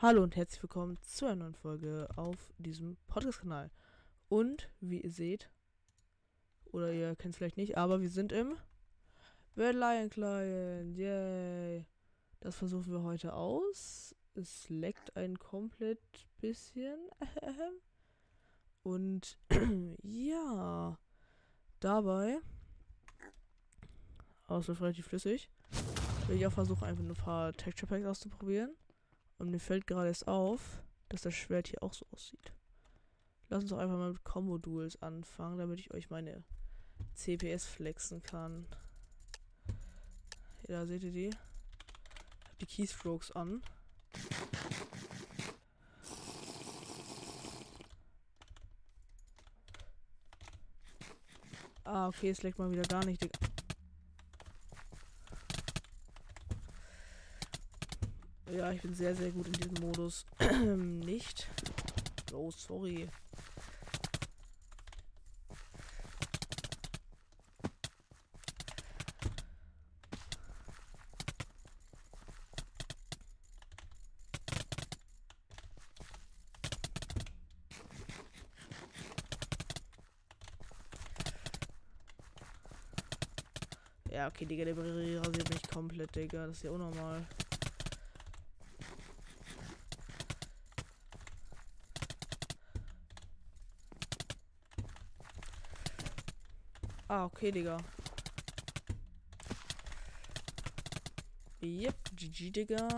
Hallo und herzlich willkommen zu einer neuen Folge auf diesem Podcast-Kanal. Und wie ihr seht, oder ihr kennt es vielleicht nicht, aber wir sind im Bad Lion Client. Yay! Das versuchen wir heute aus. Es leckt ein komplett bisschen. Und ja, dabei, außer relativ flüssig, will ich auch versuchen, einfach ein paar Texture Packs auszuprobieren. Und mir fällt gerade erst auf, dass das Schwert hier auch so aussieht. Lass uns doch einfach mal mit Combo-Duels anfangen, damit ich euch meine CPS flexen kann. Hier, da seht ihr die. Ich hab die Keystrokes an. Ah, okay, es leckt mal wieder gar nicht. Ja, ich bin sehr, sehr gut in diesem Modus. nicht. Oh, sorry. Ja, okay, Digga, der rasiert mich komplett, Digga. Das ist ja unnormal. Okay, Digga. Yep, GG, Digga.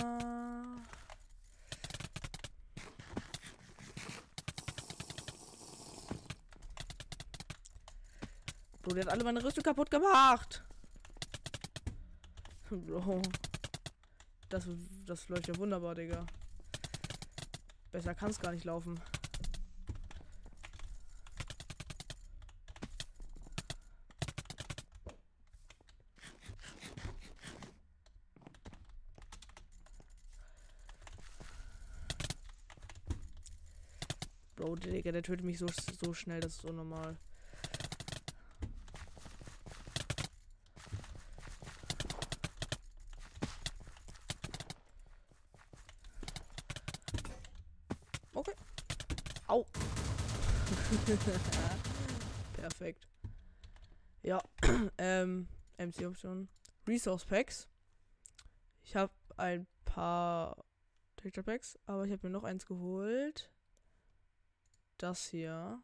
Bro, der hat alle meine Rüstung kaputt gemacht. Bro. Das, das läuft ja wunderbar, Digga. Besser kann es gar nicht laufen. Digga, der tötet mich so, so schnell, das ist unnormal. Okay. Au. Perfekt. Ja, ähm, MC-Option. Resource Packs. Ich habe ein paar Texture Packs, aber ich habe mir noch eins geholt das hier.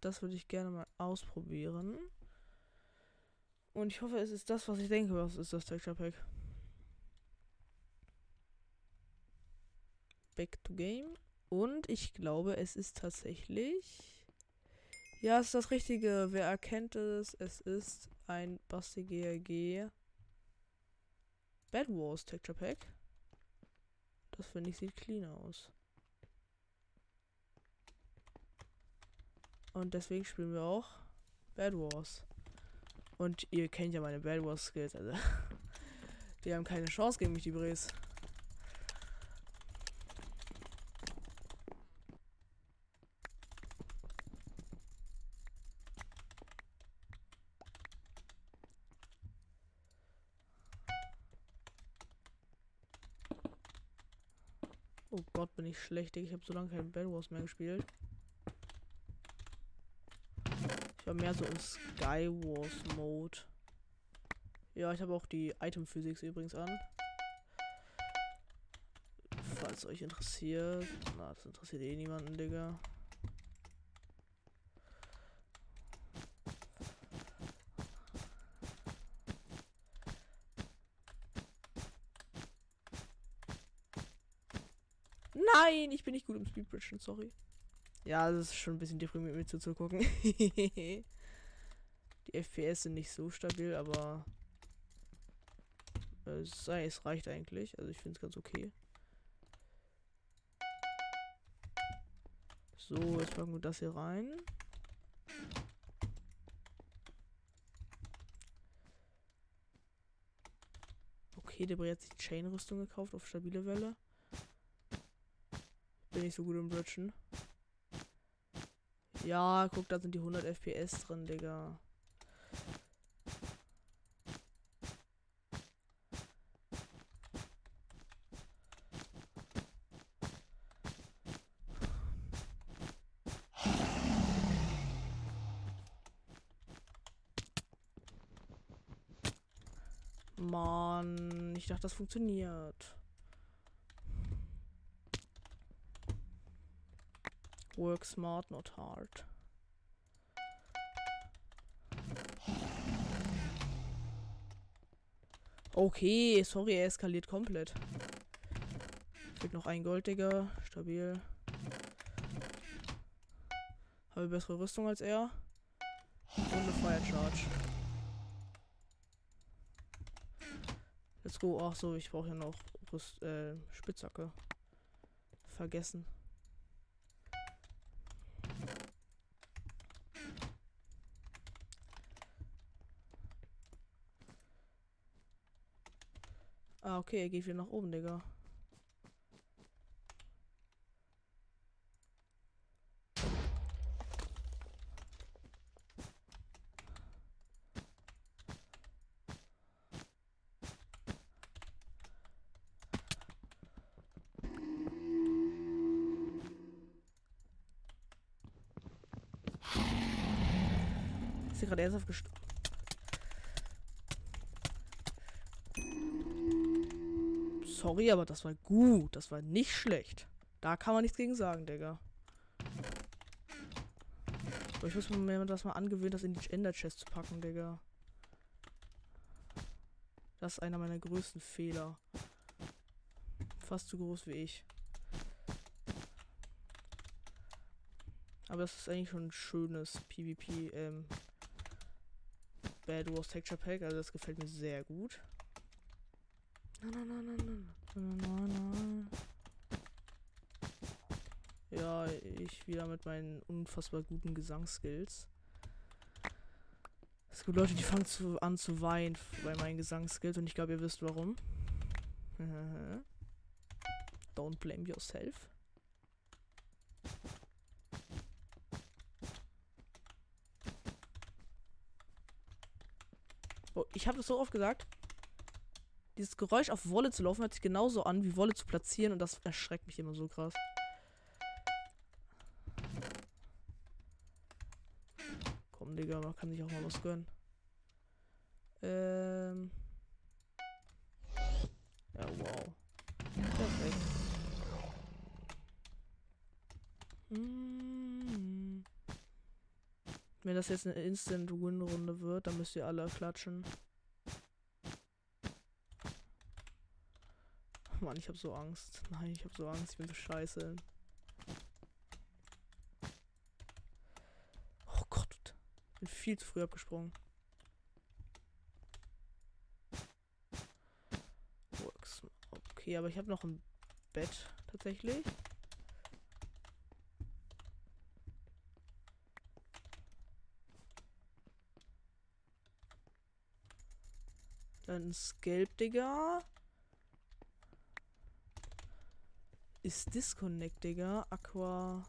Das würde ich gerne mal ausprobieren. Und ich hoffe, es ist das, was ich denke, was ist das Texture Pack. Back to Game. Und ich glaube, es ist tatsächlich. Ja, es ist das Richtige. Wer erkennt es? Es ist ein Basti GRG Bad Wars Texture Pack. Das finde ich sieht clean aus. Und deswegen spielen wir auch Bad Wars. Und ihr kennt ja meine Bad Wars Skills, also. Die haben keine Chance gegen mich, die Bres. Oh Gott, bin ich schlecht. Ich habe so lange kein Bad Wars mehr gespielt. War mehr so im Skywars Mode. Ja, ich habe auch die Item Physics übrigens an. Falls euch interessiert. Na, das interessiert eh niemanden, Digga. Nein, ich bin nicht gut im Speedbridgen, sorry. Ja, das ist schon ein bisschen deprimierend mir zuzugucken. Die FPS sind nicht so stabil, aber es, es reicht eigentlich. Also ich finde es ganz okay. So, jetzt packen wir das hier rein. Okay, der hat sich Chain-Rüstung gekauft auf stabile Welle. Bin ich so gut im Bridgen. Ja, guck, da sind die 100 FPS drin, Digga. Mann, ich dachte, das funktioniert. Work smart, not hard. Okay, sorry, er eskaliert komplett. Fehlt noch ein Gold, Digga. Stabil. Habe bessere Rüstung als er. Und eine Fire Charge. Let's go. Ach so, ich brauche ja noch Rüst äh, Spitzhacke. Vergessen. Okay, er geht wieder nach oben, Digga. Ist gerade ernsthaft gestorben? Sorry, aber das war gut. Das war nicht schlecht. Da kann man nichts gegen sagen, Digga. Aber ich muss mir das mal angewöhnen, das in die Ender Chest zu packen, Digga. Das ist einer meiner größten Fehler. Fast so groß wie ich. Aber das ist eigentlich schon ein schönes PvP, ähm, Bad Wars Texture Pack. Also das gefällt mir sehr gut. Ja, ich wieder mit meinen unfassbar guten Gesangsskills. Es gibt Leute, die fangen zu, an zu weinen bei meinen Gesangsskills und ich glaube, ihr wisst warum. Don't blame yourself. Oh, ich habe es so oft gesagt, dieses Geräusch auf Wolle zu laufen hört sich genauso an, wie Wolle zu platzieren und das erschreckt mich immer so krass. Komm, Digga, man kann sich auch mal was gönnen. Ähm. Ja, wow. Perfekt. Mm. Wenn das jetzt eine Instant-Win-Runde wird, dann müsst ihr alle klatschen. Mann, ich hab so Angst. Nein, ich hab so Angst. Ich bin so scheiße. Oh Gott. Ich bin viel zu früh abgesprungen. Okay, aber ich habe noch ein Bett tatsächlich. Dann ist gelb, Digga. Ist Disconnect, Digga. Aqua.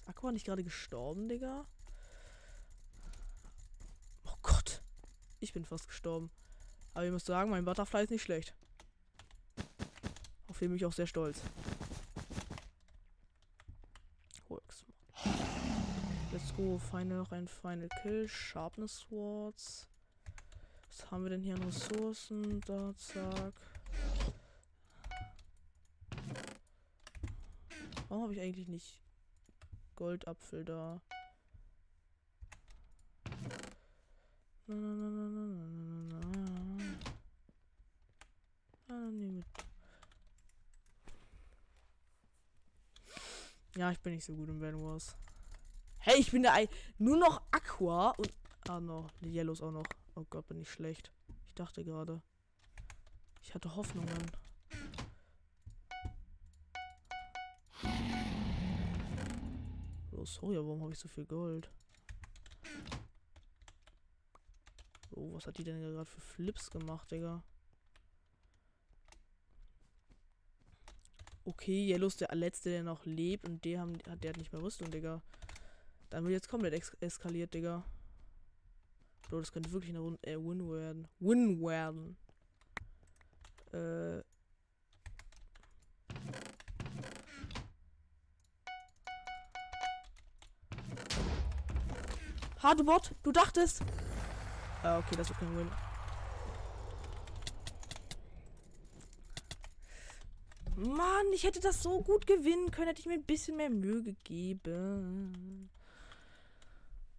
Ist Aqua nicht gerade gestorben, Digga? Oh Gott. Ich bin fast gestorben. Aber ich muss sagen, mein Butterfly ist nicht schlecht. Auf den bin ich auch sehr stolz. Let's go. Final noch ein Final Kill. Sharpness Swords. Was haben wir denn hier an Ressourcen? Da, zack. Warum habe ich eigentlich nicht Goldapfel da? Ja, ich bin nicht so gut im Bad Wars. Hey, ich bin da nur noch Aqua und. Ah, no, die Yellows auch noch. Oh Gott, bin ich schlecht. Ich dachte gerade. Ich hatte Hoffnungen. Sorry, warum habe ich so viel Gold? Oh, was hat die denn gerade für Flips gemacht, Digga? Okay, Yellow ist der letzte, der noch lebt und der, haben, der hat nicht mehr Rüstung, Digga. Dann wird jetzt komplett eskaliert, Digga. Bro, das könnte wirklich eine Runde äh, Win werden. Win werden. Äh, Hardbot, du dachtest. Ah, okay, das wird kein Win. Mann, ich hätte das so gut gewinnen können, hätte ich mir ein bisschen mehr Mühe gegeben.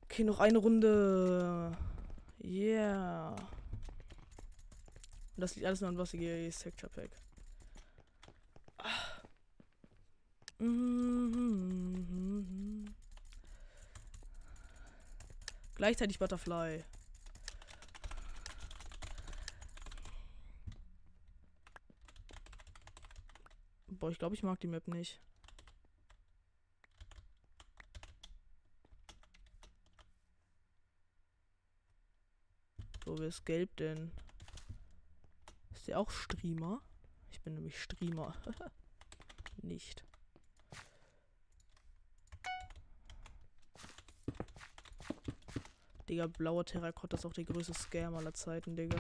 Okay, noch eine Runde. Yeah. Und das liegt alles nur an was ich Sector Pack. Ah. Mm -hmm. Gleichzeitig Butterfly. Boah, ich glaube, ich mag die Map nicht. So, wer ist gelb denn? Ist der auch Streamer? Ich bin nämlich Streamer. nicht. Digga, blauer Terrakotta ist auch der größte Scam aller Zeiten, Digga.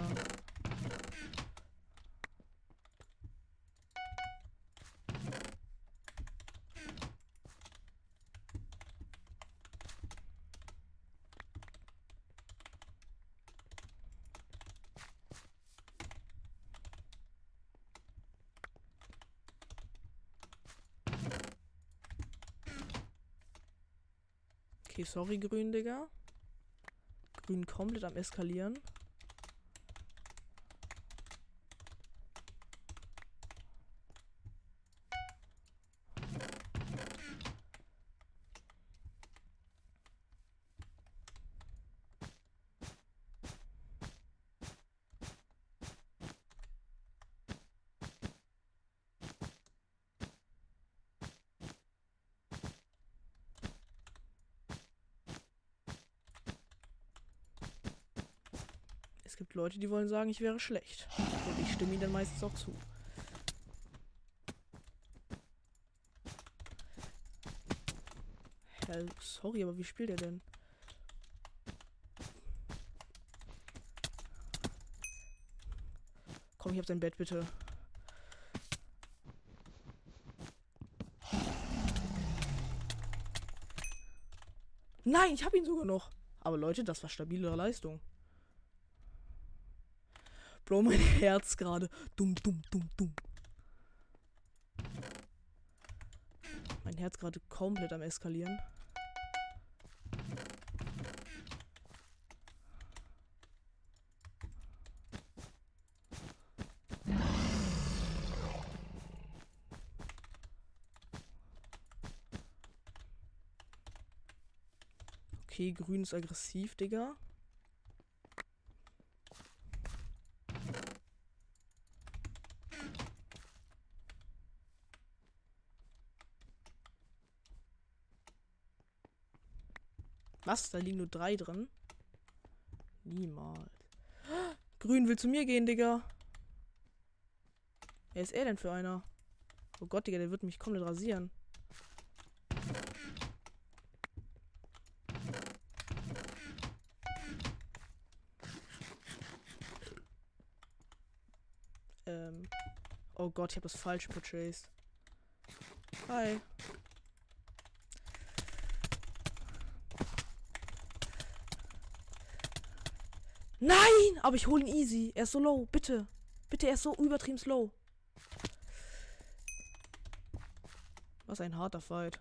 Okay, sorry, grün, Digga. Grün komplett am Eskalieren. Es gibt Leute, die wollen sagen, ich wäre schlecht. Und ich stimme ihnen dann meistens auch zu. Ja, sorry, aber wie spielt er denn? Komm, ich hab sein Bett, bitte. Nein, ich hab ihn sogar noch. Aber Leute, das war stabile Leistung. Bro, mein Herz gerade. Dumm, dumm, dumm, dumm. Mein Herz gerade komplett am Eskalieren. Okay, grün ist aggressiv, Digga. Was? Da liegen nur drei drin? Niemals. Grün will zu mir gehen, Digga. Wer ist er denn für einer? Oh Gott, Digga, der wird mich komplett rasieren. Ähm. Oh Gott, ich habe das falsch purchased. Hi. Nein! Aber ich hole ihn easy. Er ist so low. Bitte. Bitte, er ist so übertrieben slow. Was ein harter Fight.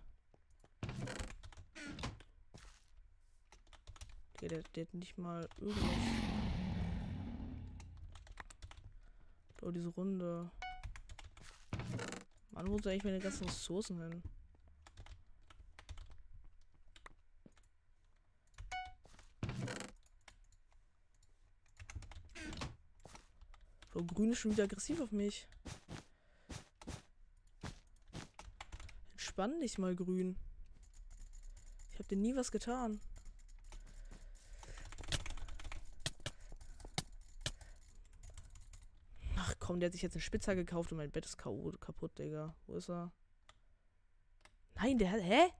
Der, der, der hat nicht mal irgendwas. Oh, diese Runde. Mann, wo sind eigentlich meine ganzen Ressourcen hin? Grün ist schon wieder aggressiv auf mich. Entspann dich mal, grün. Ich hab dir nie was getan. Ach komm, der hat sich jetzt einen Spitzer gekauft und mein Bett ist kaputt, Digga. Wo ist er? Nein, der hat. Hä?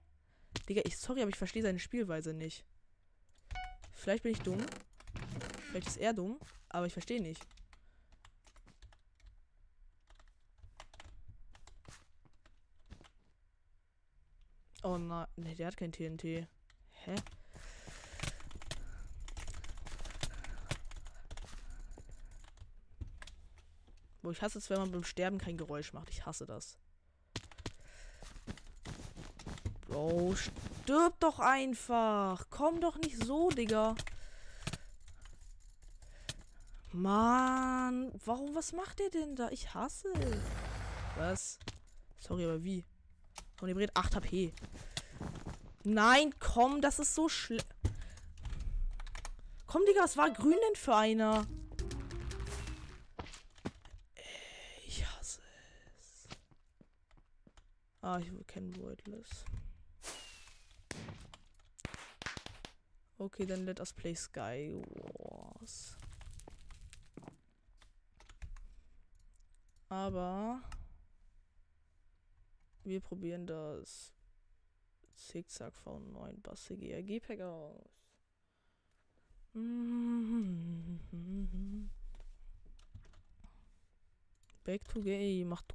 Digga, ich sorry, aber ich verstehe seine Spielweise nicht. Vielleicht bin ich dumm. Vielleicht ist er dumm, aber ich verstehe nicht. Nein, nee, der hat kein TNT. Hä? Wo ich hasse es, wenn man beim Sterben kein Geräusch macht. Ich hasse das. Bro, stirb doch einfach. Komm doch nicht so, Digga. Mann, warum, was macht ihr denn da? Ich hasse. Was? Sorry, aber wie? Und ihr bringt 8 HP. Nein, komm, das ist so schlimm. Komm, Digga, was war grün denn für einer? Ich hasse es. Ah, ich kenne Voidless. Okay, dann let us play Sky Wars. Aber wir probieren das Zickzack V9 Bassig ERG Pack aus. Back to Game. Macht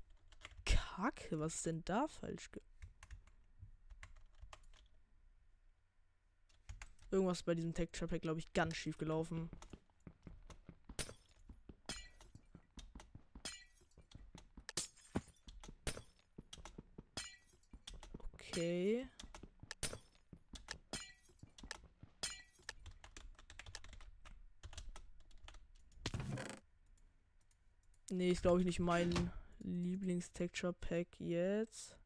Kacke. Was ist denn da falsch? Irgendwas bei diesem Texture Pack, glaube ich, ganz schief gelaufen. Okay. Nee, ist glaube ich nicht mein Lieblings-Texture Pack jetzt.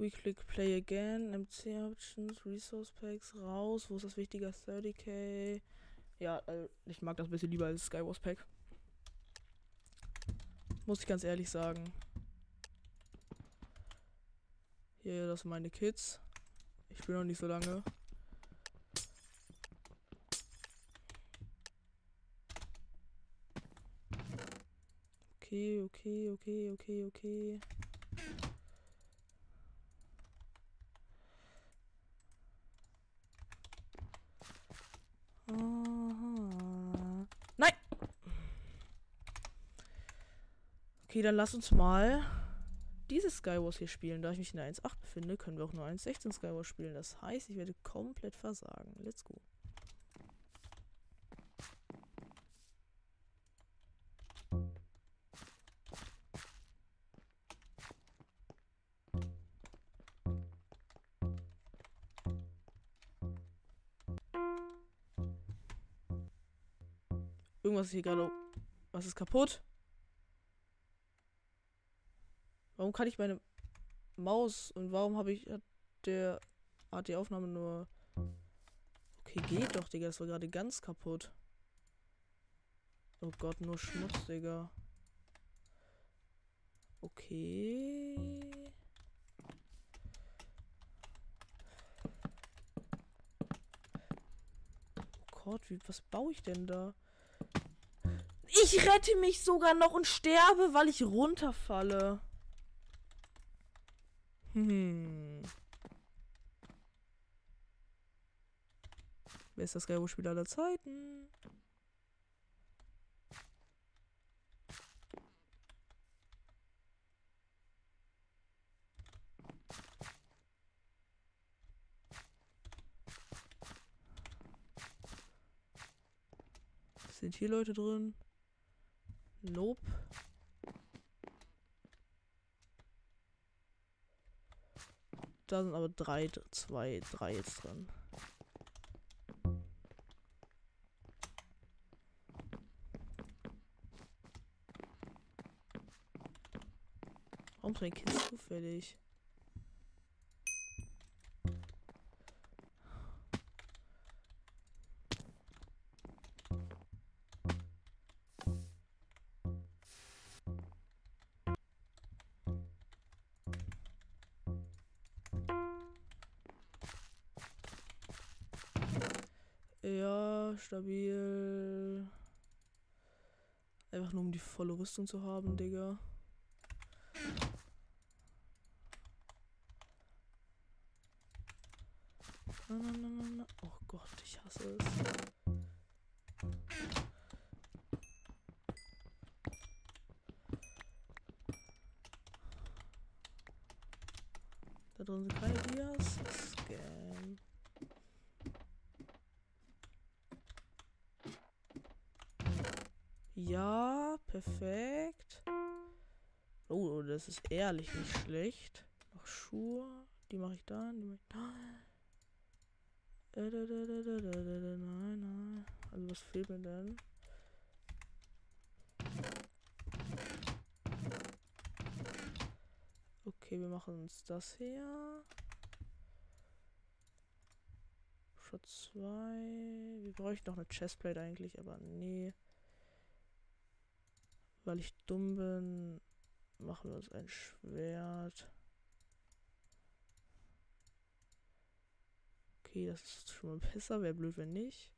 We click play again, MC Options, Resource Packs, raus. Wo ist das wichtiger? 30k. Ja, äh, ich mag das ein bisschen lieber als Skywars Pack. Muss ich ganz ehrlich sagen. Hier, das sind meine Kids. Ich spiele noch nicht so lange. Okay, okay, okay, okay, okay. Nein! Okay, dann lass uns mal dieses Skywars hier spielen. Da ich mich in der 1.8 befinde, können wir auch nur 1.16 Skywars spielen. Das heißt, ich werde komplett versagen. Let's go. Irgendwas ist hier gerade. Was ist kaputt? Warum kann ich meine Maus und warum habe ich der hat die Aufnahme nur Okay, geht doch, Digga, das war gerade ganz kaputt. Oh Gott, nur Schmutz, Digga. Okay. Oh Gott, wie, was baue ich denn da? Ich rette mich sogar noch und sterbe, weil ich runterfalle. Hm. Wer ist das Skywars-Spiel aller Zeiten? Sind hier Leute drin? Nope. Da sind aber drei, zwei, drei jetzt drin. Warum ist mein Kind zufällig? Stabil. Einfach nur um die volle Rüstung zu haben, Digga. Na, na, na, perfekt. Oh, das ist ehrlich nicht schlecht. Noch Schuhe. Die mache ich dann. Die mache ich da, da, da, da, da, da, da, Nein, nein. Also was fehlt mir denn? Okay, wir machen uns das hier. Shot 2. Wir bräuchten noch eine Chestplate eigentlich, aber nee. Weil ich dumm bin, machen wir uns ein Schwert. Okay, das ist schon mal besser. Wäre blöd, wenn nicht.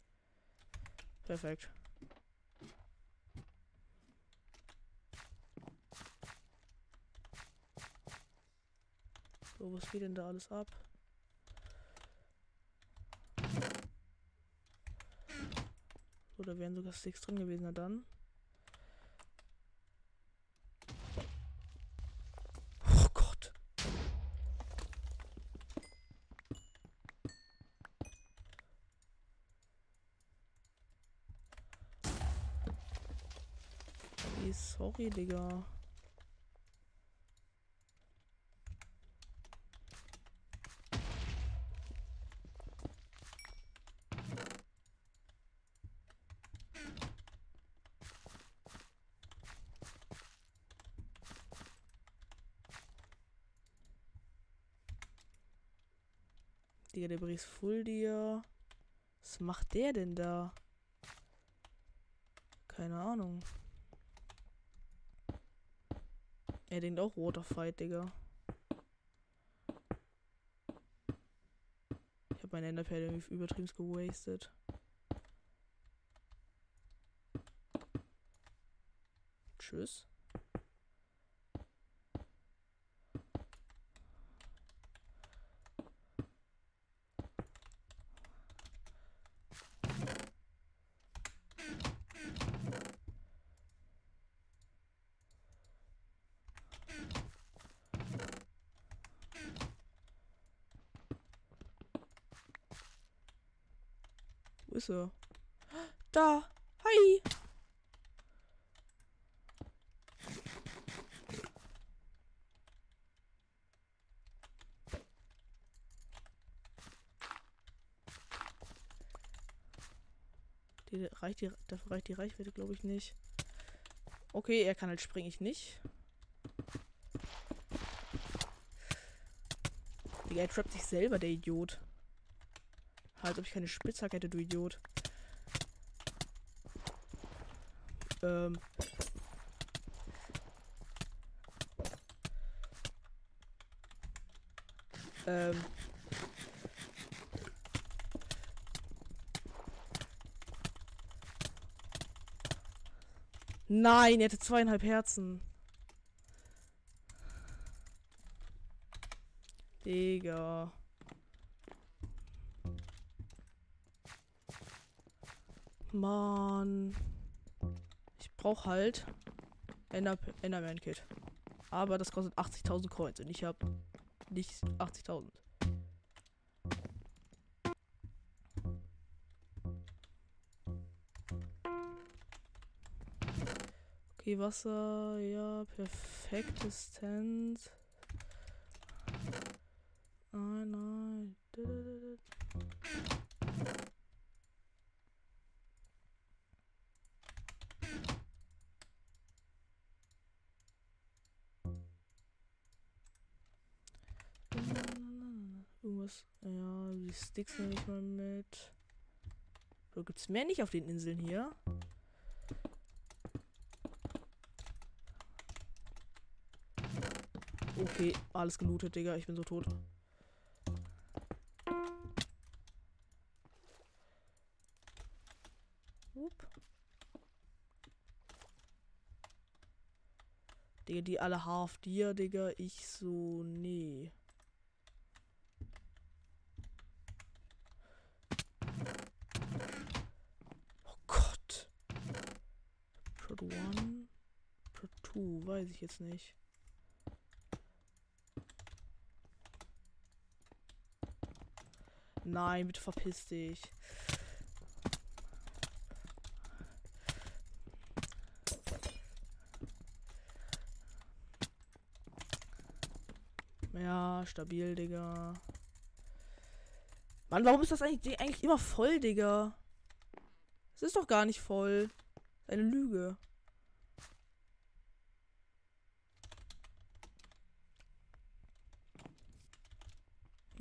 Perfekt. So, was geht denn da alles ab? So, da wären sogar Sticks drin gewesen, na dann. Oh Gott. Okay, Digga. Digga, der bricht full dir. Was macht der denn da? Keine Ahnung. Er denkt auch roter Fight, Digga. Ich habe meine Enderperle irgendwie übertrieben gewastet. Tschüss. Er? Da! Hi! Reicht die, dafür reicht die Reichweite, glaube ich, nicht. Okay, er kann halt springen, ich nicht. Digga, er trappt sich selber, der Idiot. Als ob ich keine Spitzhacke hätte, du Idiot. Ähm. Ähm. Nein, er hatte zweieinhalb Herzen. Digga. Mann. Ich brauche halt Ender Enderman Kit. Aber das kostet 80.000 Coins und ich habe nicht 80.000. Okay, Wasser, ja, perfektes Tent. Sticks nehme ich mal mit. So, gibt es mehr nicht auf den Inseln hier? Okay, alles gelootet, Digga. Ich bin so tot. Upp. Digga, die alle half dir, Digga. Ich so, nee. Ich jetzt nicht. Nein, bitte verpiss dich. Ja, stabil, Digga. Mann, warum ist das eigentlich, eigentlich immer voll, Digga? Es ist doch gar nicht voll. Eine Lüge.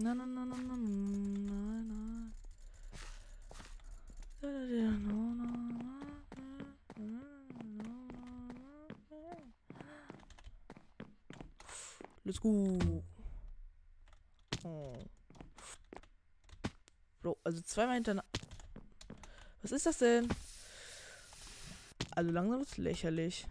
Na. Da, da, da, na, na, na, Let's go. Oh. Bro, also zweimal hintereinander. Was ist das denn? Also langsam ist lächerlich.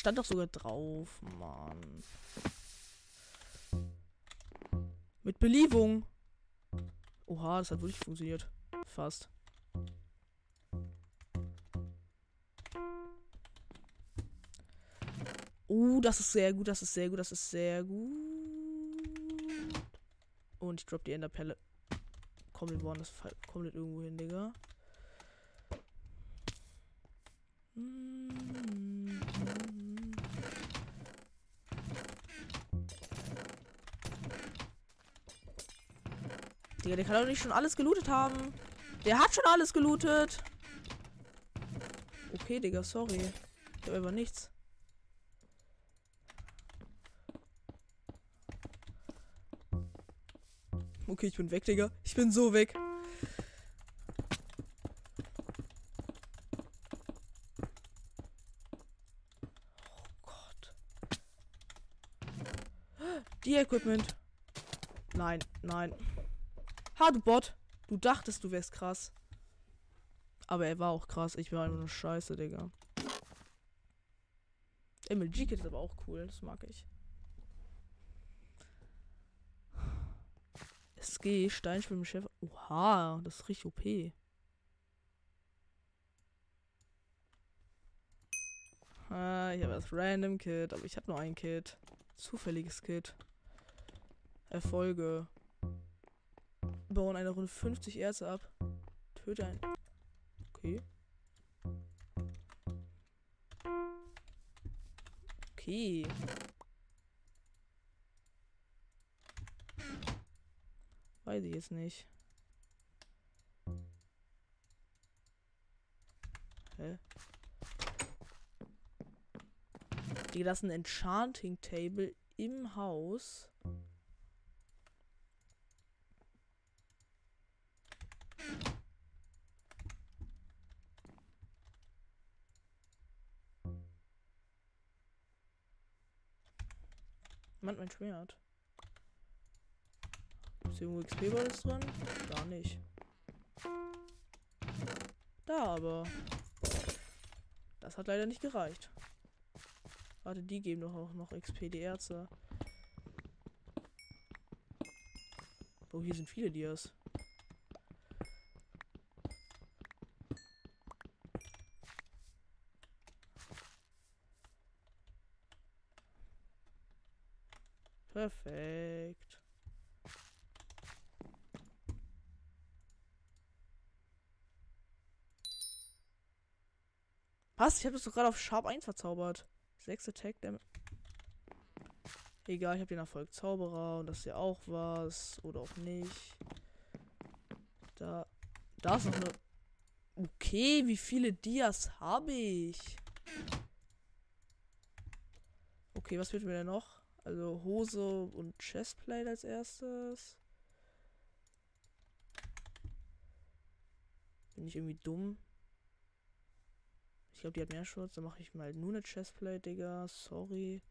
Stand doch sogar drauf, Mann. Mit Beliebung. Oha, das hat wirklich funktioniert. Fast. Uh, das ist sehr gut, das ist sehr gut, das ist sehr gut. Und ich drop die Enderpelle. Komplett woanders, komplett irgendwo hin, Digga. Digga, der kann doch nicht schon alles gelootet haben. Der hat schon alles gelootet. Okay, Digga, sorry. Ich habe aber nichts. Okay, ich bin weg, Digga. Ich bin so weg. Oh Gott. Die Equipment. Nein, nein. Ha, du Bot. Du dachtest, du wärst krass. Aber er war auch krass. Ich war einfach nur scheiße, Digga. MLG-Kit ist aber auch cool. Das mag ich. SG, Steinschwimmen, Chef. Oha, das ist richtig OP. Ah, ich habe das Random Kit, aber ich habe nur ein Kit. Zufälliges Kit. Erfolge. Bauen eine Runde 50 Erze ab. Töte ein. Okay. Okay. Weiß ich jetzt nicht. Hä? Die lassen Enchanting Table im Haus. Mann, mein Schwert. Ist irgendwo XP-Balls drin? Gar nicht. Da aber. Das hat leider nicht gereicht. Warte, die geben doch auch noch XP, die Ärzte. Oh, hier sind viele Dias. Perfekt. Was? Ich habe das doch gerade auf Sharp 1 verzaubert. 6 Attack Damage. Egal, ich habe den Erfolg Zauberer und das ist ja auch was. Oder auch nicht. Da. Da ist noch eine. Okay, wie viele Dias habe ich? Okay, was wird mir denn noch? Also Hose und Chestplate als erstes. Bin ich irgendwie dumm? Ich glaube, die hat mehr Schutz. Dann mache ich mal nur eine Chestplate, Digga. Sorry.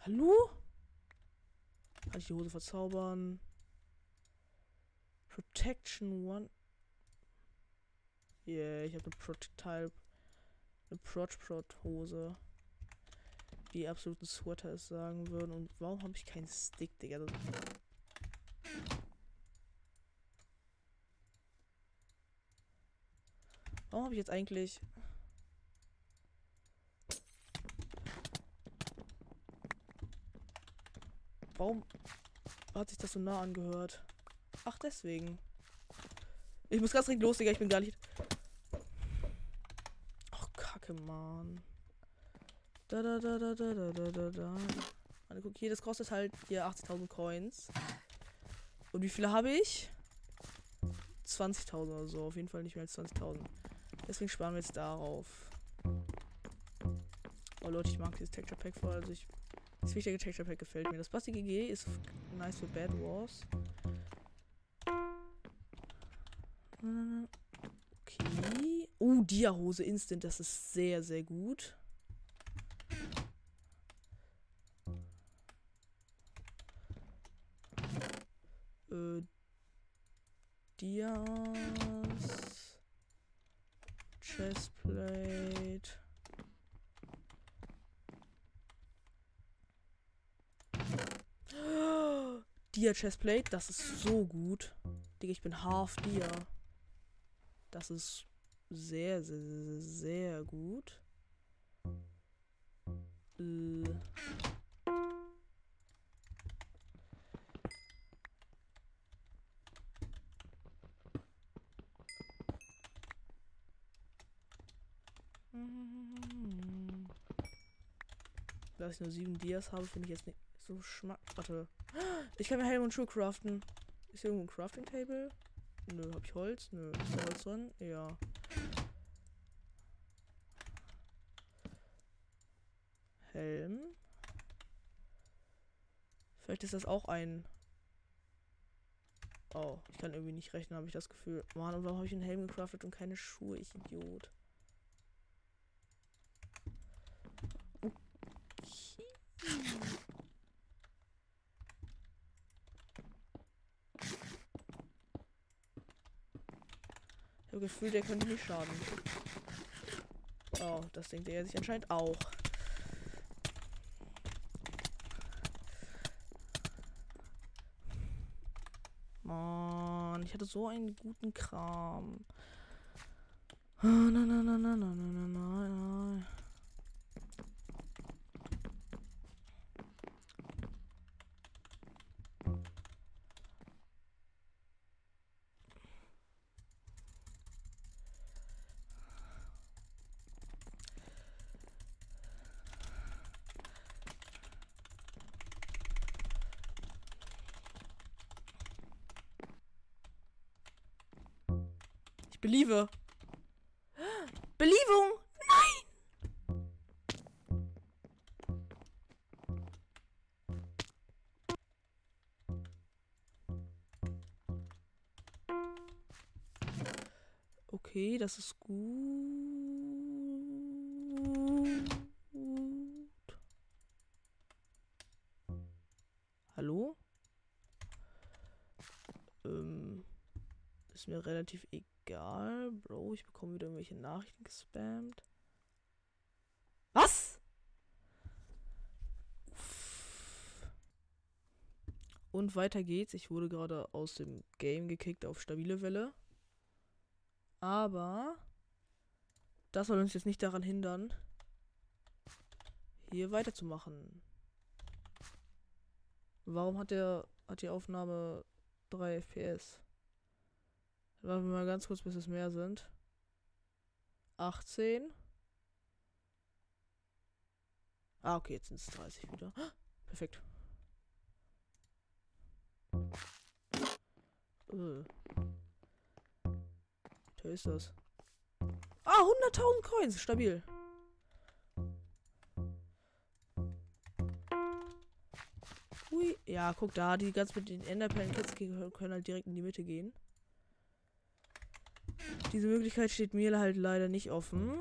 Hallo? Kann ich die Hose verzaubern? Protection One. Yeah, ich habe eine Prototype. Eine Prot Prot Hose. Die absoluten Sweaters sagen würden. Und warum habe ich keinen Stick, Digga? Das warum habe ich jetzt eigentlich. Warum hat sich das so nah angehört? Ach, deswegen. Ich muss ganz dringend los, Digga. Ich bin gar nicht. Ach, Kacke, Mann. Da, da, da, da, da, da, da, da, da. Guck hier, das kostet halt hier 80.000 Coins. Und wie viele habe ich? 20.000 oder so. Auf jeden Fall nicht mehr als 20.000. Deswegen sparen wir jetzt darauf. Oh Leute, ich mag dieses Texture Pack voll. Also ich. Das wichtige Texture Pack gefällt mir. Das Basti GG ist nice für Bad Wars. Okay. Oh, Dia-Hose Instant. Das ist sehr, sehr gut. Äh, Dias. Chestplate. Dia Chestplate, das ist so gut. Digga, ich bin half Dia. Das ist sehr, sehr, sehr, sehr gut. Äh. Dass ich nur sieben Dias habe, finde ich jetzt nicht so schmack. Warte. Ich kann mir Helm und Schuhe craften. Ist hier irgendwo ein Crafting Table? Nö, hab ich Holz? Nö. Ist da Holz drin? Ja. Helm. Vielleicht ist das auch ein. Oh, ich kann irgendwie nicht rechnen, habe ich das Gefühl. Mann, und warum habe ich einen Helm gecraftet und keine Schuhe? Ich Idiot. Ich habe Gefühl, der könnte nicht schaden. Oh, das denkt er sich anscheinend auch. Mann, ich hatte so einen guten Kram. Nein, nein, nein, nein, nein, nein, nein, nein. Believe. Believung! Nein! Okay, das ist gut. Hallo? Ähm, ist mir relativ egal. Bro, ich bekomme wieder irgendwelche Nachrichten gespammt. Was? Und weiter geht's. Ich wurde gerade aus dem Game gekickt auf stabile Welle. Aber das soll uns jetzt nicht daran hindern, hier weiterzumachen. Warum hat der hat die Aufnahme 3 FPS? Warten wir mal ganz kurz, bis es mehr sind. 18. Ah, okay, jetzt sind es 30 wieder. Ah, perfekt. Äh. Da ist das. Ah, 100.000 Coins. Stabil. Hui. Ja, guck da. Die ganz mit den Enderperlen Kids können halt direkt in die Mitte gehen. Diese Möglichkeit steht mir halt leider nicht offen.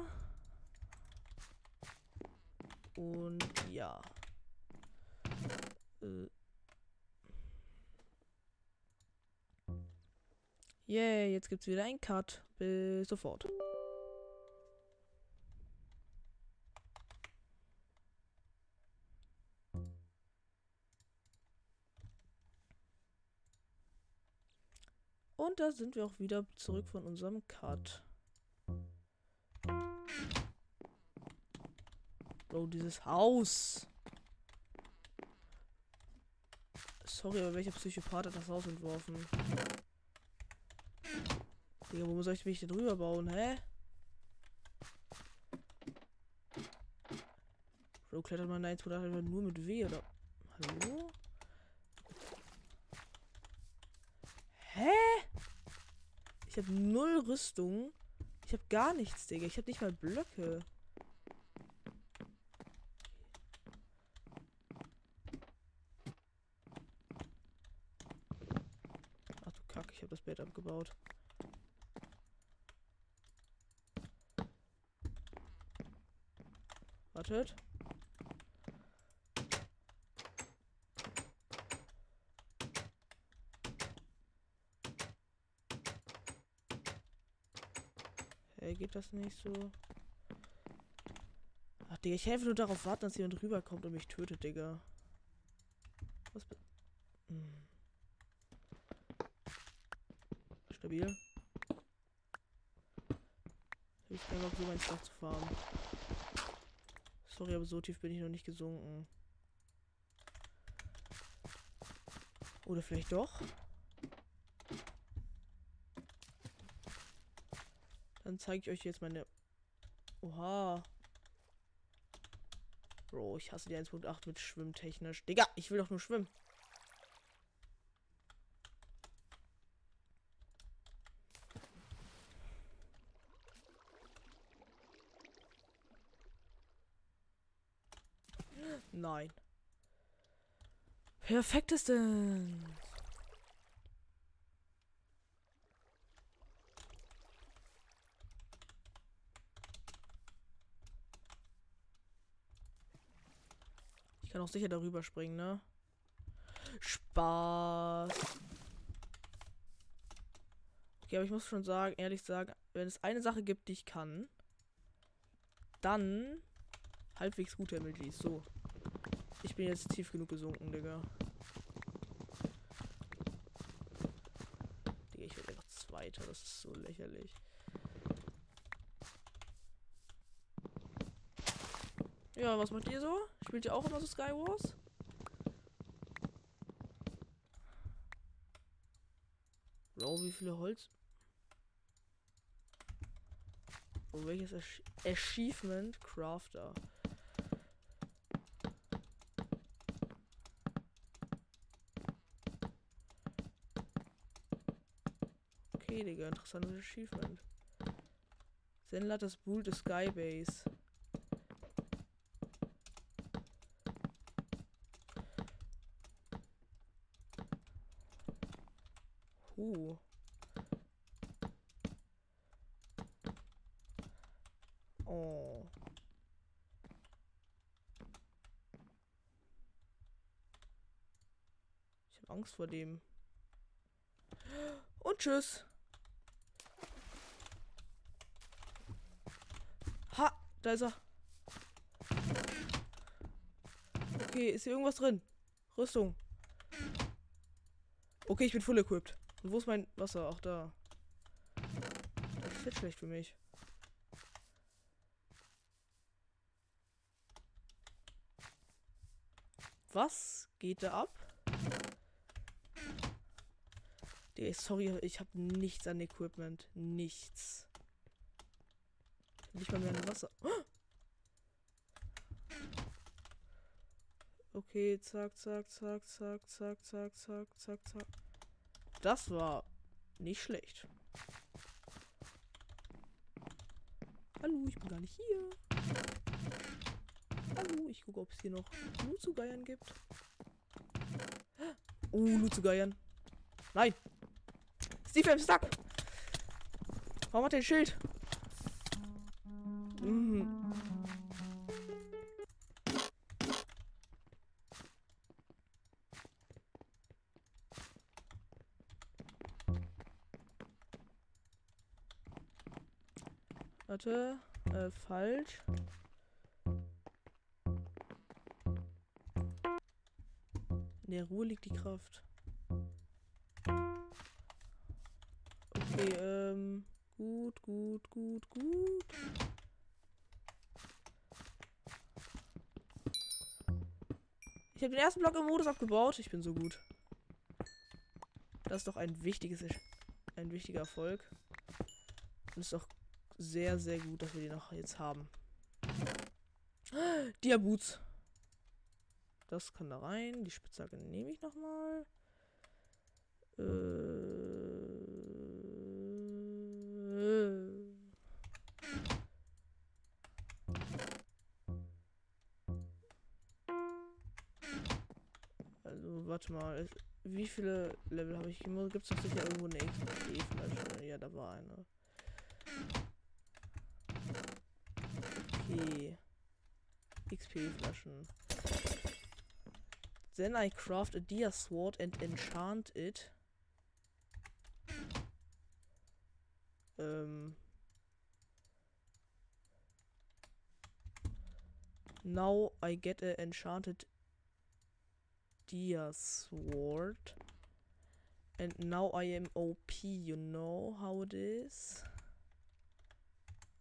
Und ja. Äh. Yeah, jetzt gibt's wieder einen Cut. Bis sofort. Und da sind wir auch wieder zurück von unserem Cut. Bro, dieses Haus. Sorry, aber welcher Psychopath hat das Haus entworfen? Digga, wo soll ich mich denn drüber bauen, hä? Bro, klettert man da jetzt einfach nur mit W, oder? Hallo? Hä? Ich habe null Rüstung. Ich habe gar nichts, Digga. Ich habe nicht mal Blöcke. Ach du Kack, ich habe das Bett abgebaut. Wartet. Hey, geht das nicht so? Ach, Digga, ich helfe nur darauf warten, dass jemand rüberkommt und mich tötet, Digga. Was hm. Stabil. Ich keinen Bock, so mein Stuff zu fahren. Sorry, aber so tief bin ich noch nicht gesunken. Oder vielleicht doch? Zeige ich euch jetzt meine... Oha. Bro, ich hasse die 1.8 mit schwimmtechnisch. Digga, ich will doch nur schwimmen. Nein. Perfektesten. Auch sicher darüber springen, ne? Spaß. Okay, aber ich muss schon sagen, ehrlich sagen, wenn es eine Sache gibt, die ich kann, dann halbwegs gute MLGs. So. Ich bin jetzt tief genug gesunken, Digga. Digga, ich werde einfach Zweiter. Das ist so lächerlich. Ja, was macht ihr so? Spielt ihr auch immer so Skywars? Bro, wie viele Holz? Oh, welches Ach Achievement? Crafter. Okay, Digga, interessantes Achievement. Sendler das Bull des Skybase. Uh. Oh. Ich habe Angst vor dem. Und tschüss. Ha, da ist er. Okay, ist hier irgendwas drin? Rüstung. Okay, ich bin full equipped. Wo ist mein Wasser? Ach, da. Das ist jetzt schlecht für mich. Was geht da ab? Der, sorry, ich habe nichts an Equipment. Nichts. Nicht mal mehr ein Wasser. Okay, zack, zack, zack, zack, zack, zack, zack, zack, zack. Das war nicht schlecht. Hallo, ich bin gar nicht hier. Hallo, ich gucke, ob es hier noch zu geiern gibt. Oh, geiern. Nein. Steve, I'm stuck. Warum hat der ein Schild? Mhm. Warte, äh, falsch. In der Ruhe liegt die Kraft. Okay, ähm, gut, gut, gut, gut. Ich habe den ersten Block im Modus abgebaut. Ich bin so gut. Das ist doch ein wichtiges, ein wichtiger Erfolg. Und ist doch sehr, sehr gut, dass wir die noch jetzt haben. Diaboots. Das kann da rein. Die Spitzhacke nehme ich nochmal. Äh. Also, warte mal. Wie viele Level habe ich? Gibt es doch sicher irgendwo eine? Ja, da war eine. Okay. XP-Flaschen. Then I craft a deer sword and enchant it. Ähm. Now I get a enchanted deer sword. And now I am OP, you know how it is?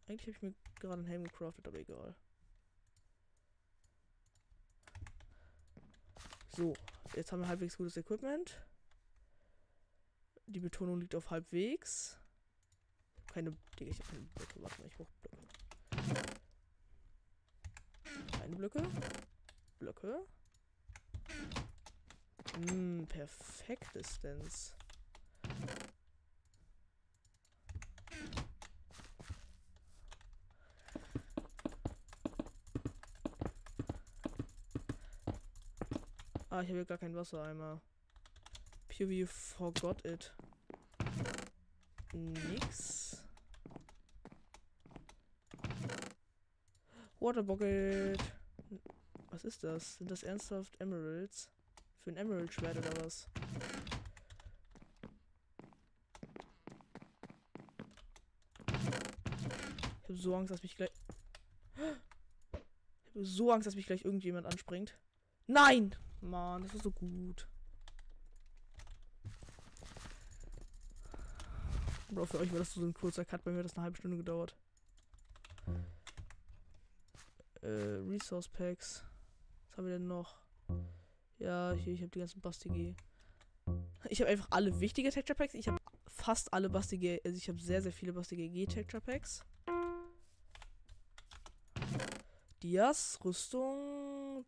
Eigentlich habe ich mir gerade einen Helm gecraftet, aber egal. So, jetzt haben wir halbwegs gutes Equipment. Die Betonung liegt auf halbwegs. Keine. Digga, ich habe keine Blöcke. Warte mal, ich brauche Blöcke. Keine Blöcke. Blöcke. Hm, perfekt Distanz. Ah, ich habe gar kein Wassereimer. POV forgot it. Nix. Water Bucket. Was ist das? Sind das ernsthaft Emeralds? Für ein Emerald-Schwert oder was? Ich habe so Angst, dass mich gleich... Ich habe so Angst, dass mich gleich irgendjemand anspringt. Nein! Mann, das ist so gut. Bro, für euch war das so ein kurzer Cut, bei mir hat das eine halbe Stunde gedauert. Äh, Resource Packs. Was haben wir denn noch? Ja, hier, ich habe die ganzen Bastige. Ich habe einfach alle wichtige Texture Packs. Ich habe fast alle Bastige, also ich habe sehr, sehr viele Bastige G Texture Packs. Dias, Rüstung,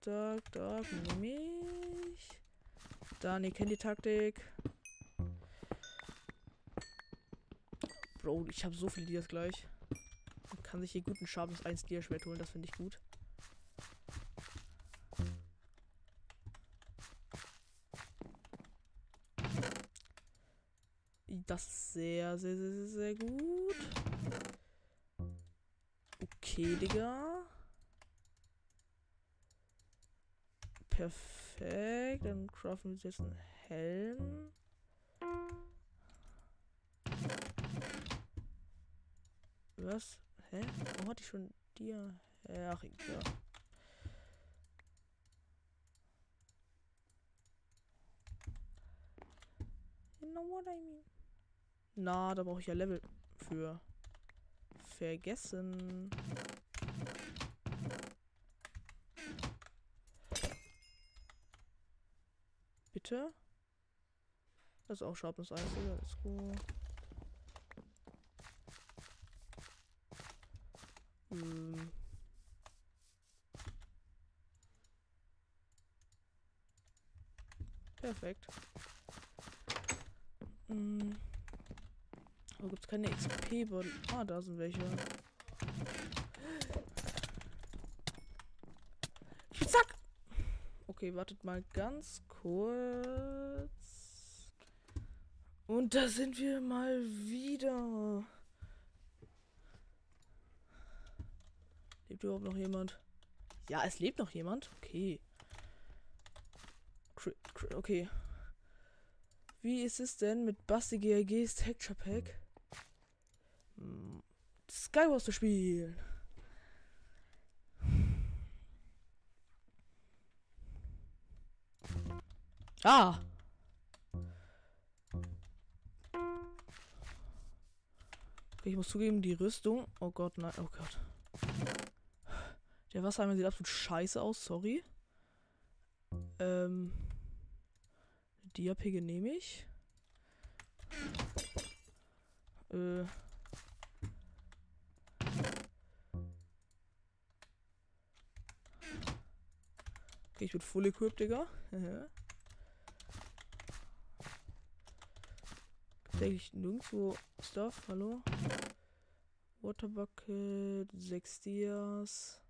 Dark, Dark, nehme ich. Dann, ihr kennt die Taktik. Bro, ich habe so viele Dias gleich. Man kann sich hier guten Schabens 1 Dia-Schwert holen, das finde ich gut. Das ist sehr, sehr, sehr, sehr gut. Okay, Digga. Perfekt. Dann craften wir jetzt einen Helm. Was? Hä? Warum hatte ich schon dir? Ach, egal. You know what I mean? Na, da brauche ich ja Level für. Vergessen. Bitte? Das ist auch Sharpness 1, Let's go. Hm. Perfekt. Hm. Aber gibt es keine XP-Body? Ah, da sind welche. Okay, wartet mal ganz kurz. Und da sind wir mal wieder. Lebt überhaupt noch jemand? Ja, es lebt noch jemand. Okay. Okay. Wie ist es denn mit Basti GRGs Texture Pack? Hm, Skywars zu spielen. Ah! Ich muss zugeben, die Rüstung. Oh Gott, nein. Oh Gott. Der Wasserheimer sieht absolut scheiße aus, sorry. Ähm. Diapege nehme ich. Äh. Okay, ich bin full equipped, Digga. Eigentlich nirgendwo Stuff, hallo? Waterbucket, 6 Dias,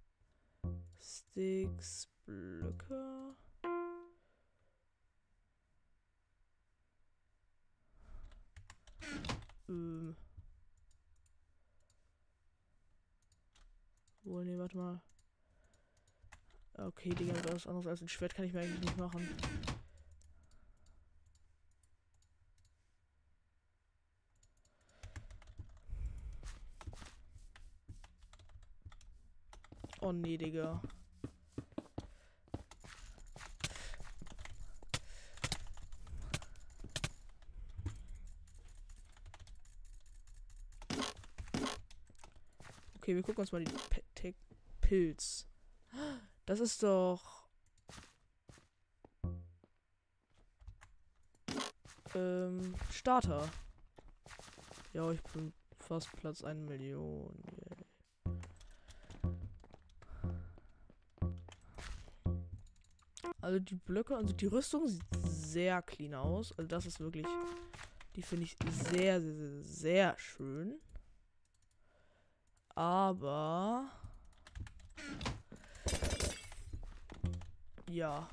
Sticks, Blöcke. Ähm. Oh, nee, warte mal. Okay, Digga, was anderes als ein Schwert kann ich mir eigentlich nicht machen. Oh nee, Digga. Okay, wir gucken uns mal die Pilz. Das ist doch. Ähm, Starter. Ja, ich bin fast Platz 1 Million. Also die Blöcke, also die Rüstung sieht sehr clean aus. Also das ist wirklich, die finde ich sehr, sehr, sehr, sehr schön. Aber ja.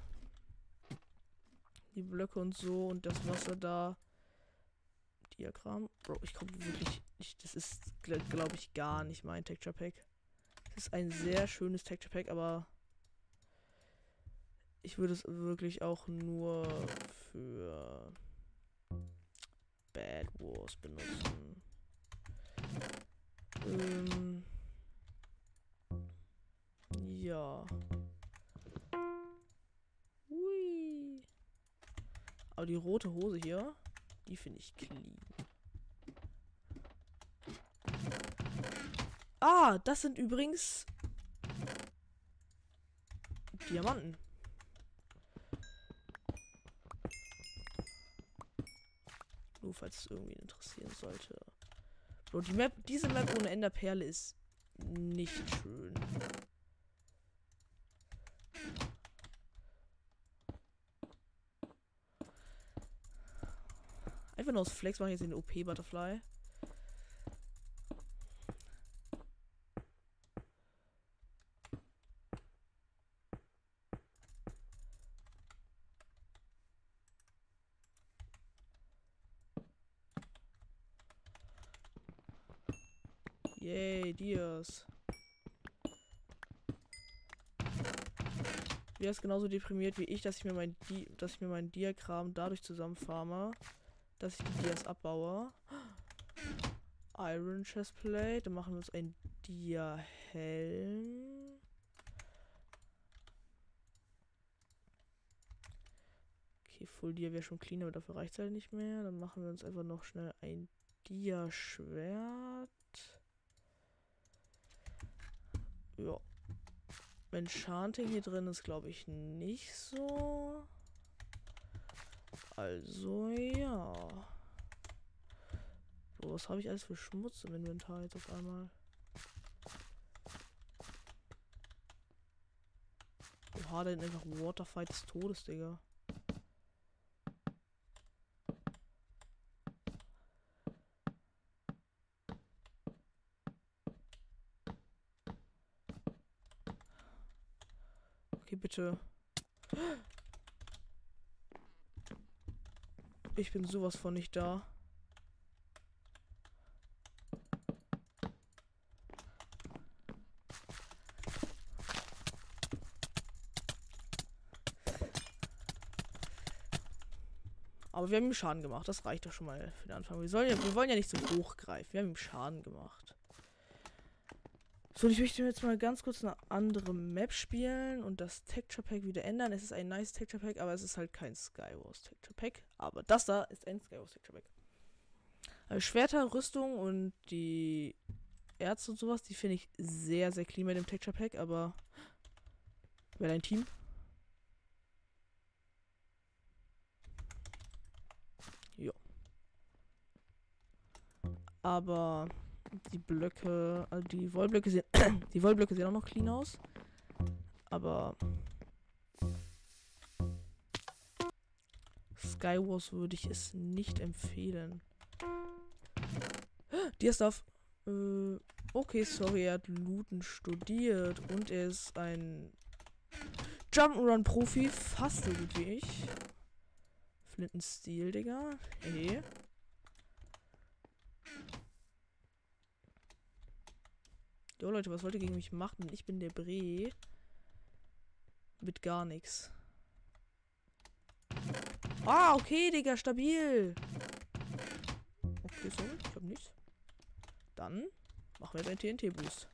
Die Blöcke und so und das Wasser da. Diagramm. Bro, ich komme wirklich nicht. Das ist, glaube ich, gar nicht mein Texture Pack. Das ist ein sehr schönes Texture Pack, aber ich würde es wirklich auch nur für Bad Wars benutzen. Ähm, ja. Hui. Aber die rote Hose hier, die finde ich clean. Ah, das sind übrigens Diamanten. Falls es irgendwie interessieren sollte. Bro, die Map, diese Map ohne Enderperle ist nicht schön. Einfach nur aus Flex mache ich jetzt den OP-Butterfly. Yay, Dias. Wer ist genauso deprimiert wie ich, dass ich mir mein Di dass ich mir mein Diagramm dadurch zusammenfarme, dass ich die Dias abbaue. Iron Chestplate. Dann machen wir uns ein Dia-Helm. Okay, Full Dia wäre schon clean, aber dafür reicht es halt nicht mehr. Dann machen wir uns einfach noch schnell ein Dia-Schwert. Ja. Enchanting hier drin ist, glaube ich, nicht so. Also, ja. So, was habe ich alles für Schmutz im Inventar jetzt auf einmal? Oha, denn einfach Waterfight des Todes, Digga. Leute. Ich bin sowas von nicht da. Aber wir haben ihm Schaden gemacht. Das reicht doch schon mal für den Anfang. Wir, sollen ja, wir wollen ja nicht so hoch greifen. Wir haben ihm Schaden gemacht. So, ich möchte jetzt mal ganz kurz eine andere Map spielen und das Texture Pack wieder ändern. Es ist ein nice Texture Pack, aber es ist halt kein Skywars Texture Pack. Aber das da ist ein Skywars Texture Pack. Also Schwerter, Rüstung und die Ärzte und sowas, die finde ich sehr, sehr clean mit dem Texture Pack, aber wer dein Team? Jo. Aber die Blöcke, also die Wollblöcke sehen, die Wollblöcke sehen auch noch clean aus. Aber Skywars würde ich es nicht empfehlen. Diastav. Äh, okay, sorry, er hat Looten studiert und er ist ein Jump'n'Run-Profi, fast so gut wie ich. Flintenstil, Digga. Hey. Jo, Leute, was wollt ihr gegen mich machen? Ich bin der Bre. Mit gar nichts. Ah, okay, Digga, stabil. Okay, sorry, ich hab nichts. Dann machen wir jetzt einen TNT-Boost.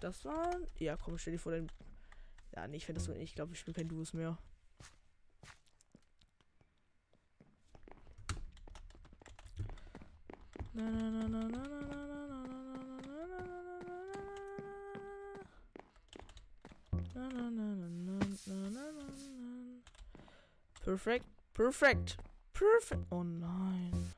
Das war. Ja, komm, stell dir vor, dein. Ja, nee, ich finde das so. Ich glaube, ich spiele kein Duos mehr. Perfekt, perfekt, perfekt. Oh nein.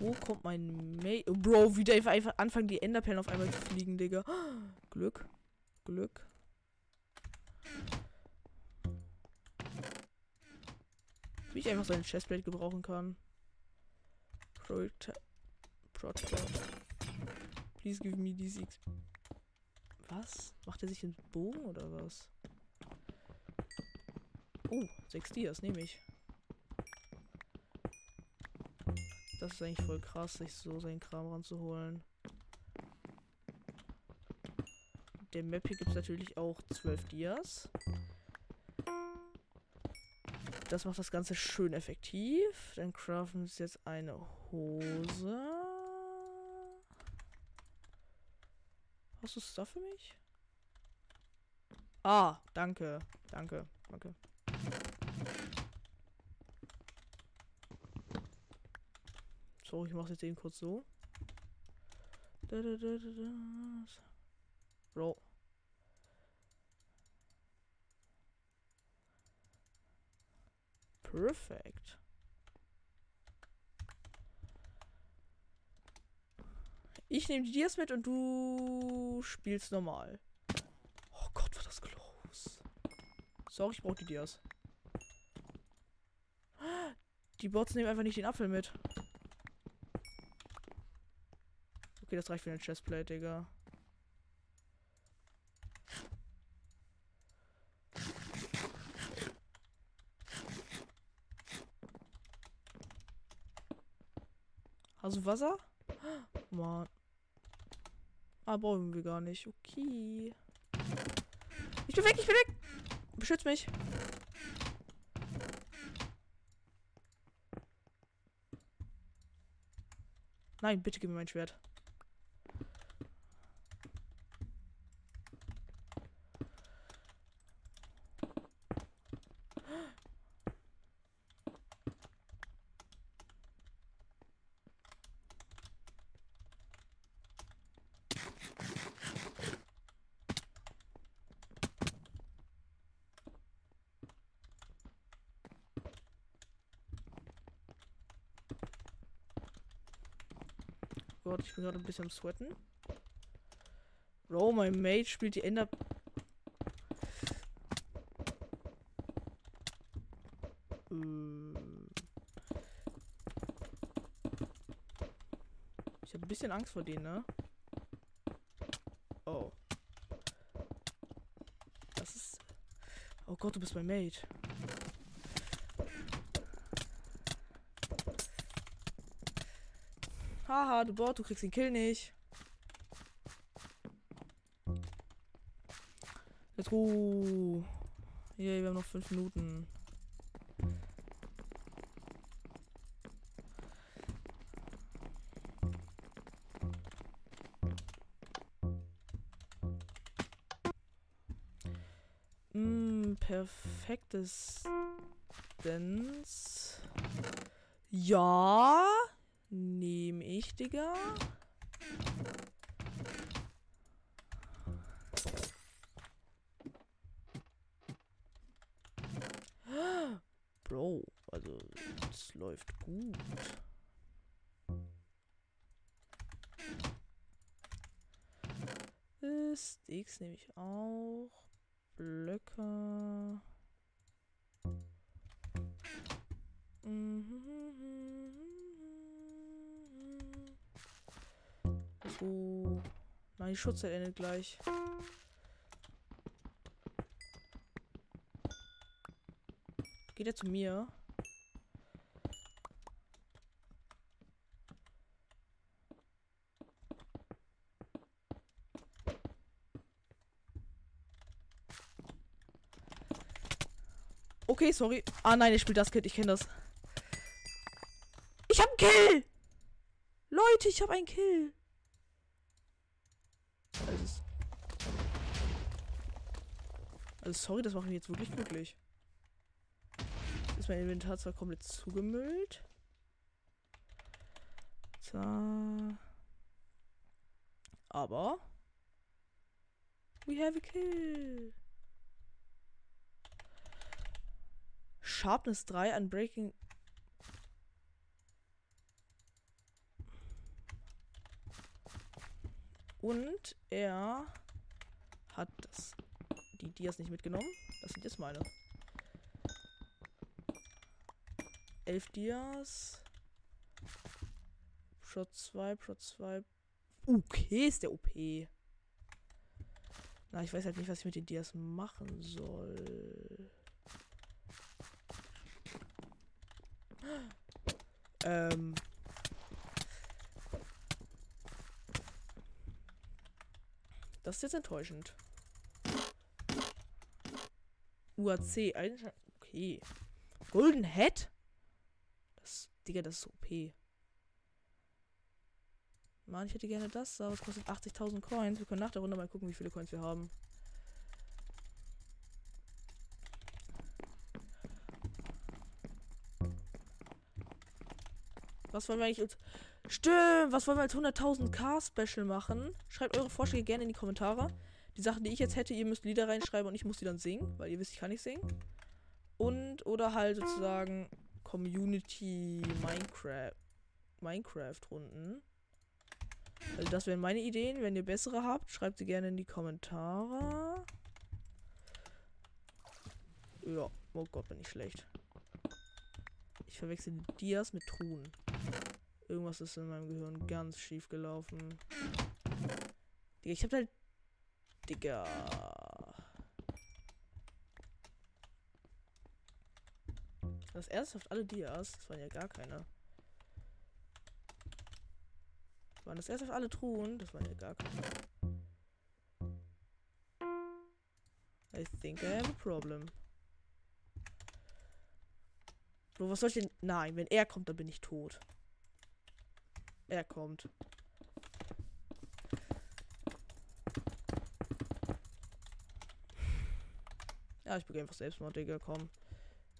Wo kommt mein May? Oh, Bro, wieder einfach anfangen, die Enderperlen auf einmal zu fliegen, Digga. Glück, Glück. Wie ich einfach seine Chestplate gebrauchen kann. Project. Project. Please give me these X. Was? Macht er sich einen Bogen oder was? Oh, 6 Dias, nehme ich. Das ist eigentlich voll krass, sich so seinen Kram ranzuholen. Der Map hier gibt es natürlich auch 12 Dias. Das macht das Ganze schön effektiv. Dann craften wir jetzt eine Hose. Hast du Stuff für mich? Ah, danke. Danke. Danke. So, ich mache jetzt eben kurz so. Bro. Perfekt. Ich nehme die Dias mit und du spielst normal. Oh Gott, war das close. Sorry, ich brauche die Dias. Die Bots nehmen einfach nicht den Apfel mit. Okay, das reicht für eine Chestplate, Digga. Du Wasser? Mann. Ah, brauchen wir gar nicht. Okay. Ich bin weg, ich bin weg. Beschütz mich. Nein, bitte gib mir mein Schwert. Gott, ich bin gerade ein bisschen am Sweaten. Bro, mein Mate spielt die Ender. Äh. Ich habe ein bisschen Angst vor denen, ne? Oh. Das ist. Oh Gott, du bist mein Mate. Haha, du Bot, du kriegst den Kill nicht. Let's go. Yay, wir haben noch fünf Minuten. Mm, perfektes Dance. Ja, Digga. Bro, also es läuft gut. Sticks nehme ich auch. Blöcke. Die Schutzzeit endet gleich. Geht er zu mir? Okay, sorry. Ah nein, ich spiele das Kid, ich kenne das. Ich hab einen Kill! Leute, ich hab einen Kill. Also, also sorry, das macht mich jetzt wirklich glücklich. Ist mein Inventar zwar komplett zugemüllt. So. Aber. We have a kill. Sharpness 3 an Breaking. Und er hat das, die Dias nicht mitgenommen. Das sind jetzt meine. Elf Dias. Shot 2, Shot 2. Okay, ist der OP. Na, ich weiß halt nicht, was ich mit den Dias machen soll. Ähm. Das ist jetzt enttäuschend. UAC, okay. Golden Head? Das, Digga, das ist OP. Mann, ich hätte gerne das, aber es kostet 80.000 Coins. Wir können nach der Runde mal gucken, wie viele Coins wir haben. Was wollen wir eigentlich als. Stimmt, was wollen wir als 100.000 K-Special machen? Schreibt eure Vorschläge gerne in die Kommentare. Die Sachen, die ich jetzt hätte, ihr müsst Lieder reinschreiben und ich muss die dann singen, weil ihr wisst, ich kann nicht singen. Und, oder halt sozusagen Community Minecraft. Minecraft-Runden. Also das wären meine Ideen. Wenn ihr bessere habt, schreibt sie gerne in die Kommentare. Ja, oh Gott, bin ich schlecht. Ich verwechsel Dias mit Truhen. Irgendwas ist in meinem Gehirn ganz schief gelaufen. Ich hab halt. Digga. Das ernsthaft alle Dias? Das waren ja gar keine. Waren das ernsthaft alle Truhen? Das waren ja gar keine. I think I have a problem. Bro, was soll ich denn? Nein, wenn er kommt, dann bin ich tot. Er kommt. Ja, ich begehe einfach Selbstmord, Digga, komm.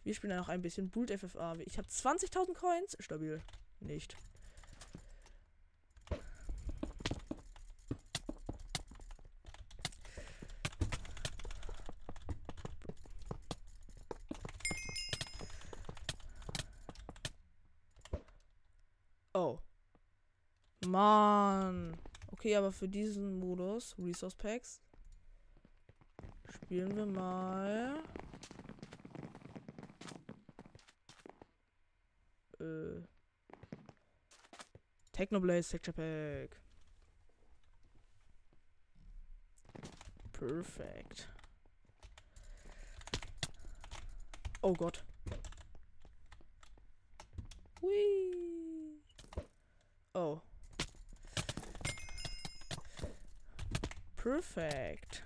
Wir spielen ja noch ein bisschen Boot FFA. Ich habe 20.000 Coins. Stabil. Nicht. Mann. Okay, aber für diesen Modus, Resource Packs, Spielen wir mal. Äh. Technoblaze Sector Pack. Perfekt. Oh Gott. Hui. Oh. Perfekt.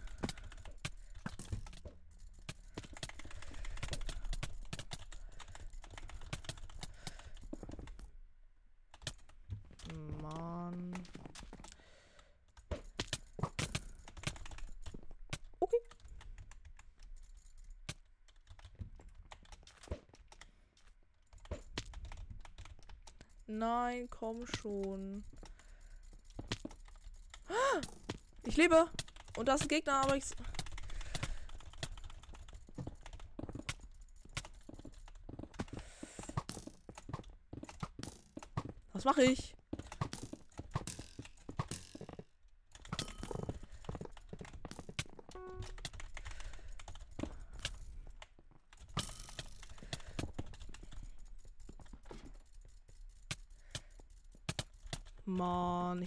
Nein, komm schon. Ich lebe. Und da ist ein Gegner, aber ich. Was mache ich?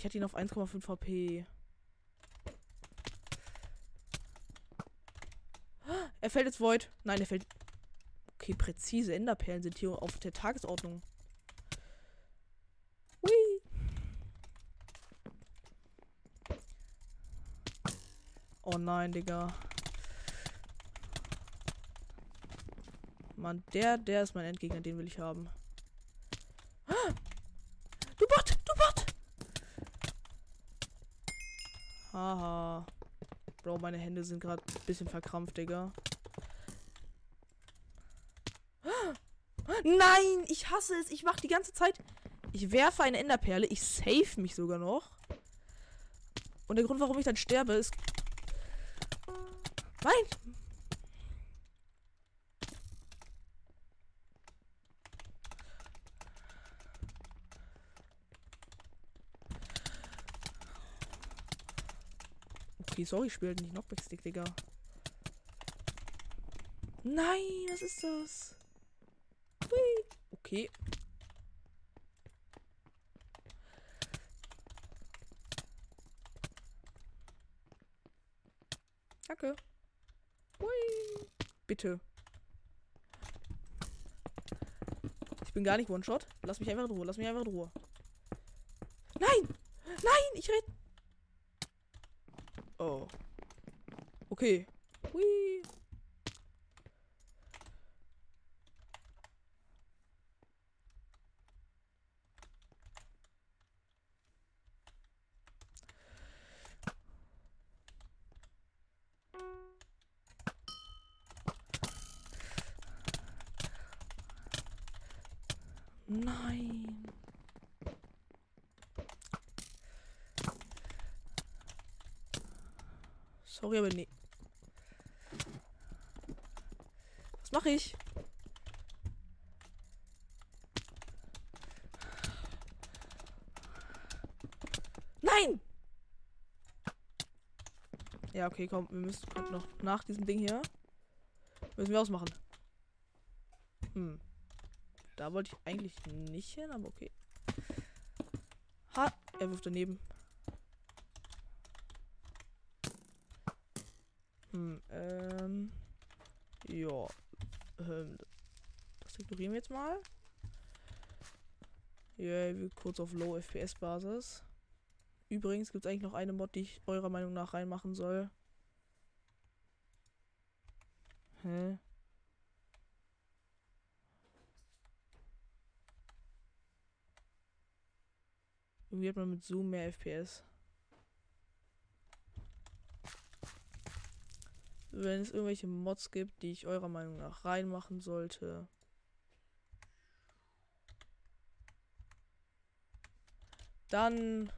Ich hatte ihn auf 1,5 HP. Er fällt jetzt Void. Nein, er fällt. Okay, präzise Enderperlen sind hier auf der Tagesordnung. Hui. Oh nein, Digga. Mann, der, der ist mein Endgegner, den will ich haben. Du Bot, du Bot! Haha. Bro, meine Hände sind gerade ein bisschen verkrampft, Digga. Nein, ich hasse es. Ich mach die ganze Zeit. Ich werfe eine Enderperle. Ich save mich sogar noch. Und der Grund, warum ich dann sterbe, ist. Nein! Sorry, ich spiele halt nicht Knockback-Stick, Digga. Nein, was ist das? Hui. Okay. Danke. Hui. Bitte. Ich bin gar nicht One-Shot. Lass mich einfach in Ruhe. Lass mich einfach in Ruhe. Nein! Nein! Ich red. Okay. Sorry, aber nee. Was mache ich? Nein! Ja, okay, komm, wir müssen noch nach diesem Ding hier. Müssen wir ausmachen. Hm. Da wollte ich eigentlich nicht hin, aber okay. Ha, er wirft daneben. Hm, ähm. Ja. Ähm, ignorieren wir jetzt mal. Yeah, kurz auf Low FPS Basis. Übrigens gibt es eigentlich noch eine Mod, die ich eurer Meinung nach reinmachen soll. Hä? Irgendwie hat man mit Zoom mehr FPS. Wenn es irgendwelche Mods gibt, die ich eurer Meinung nach reinmachen sollte. Dann,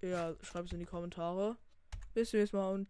ja, schreibt es in die Kommentare. Bis zum nächsten Mal und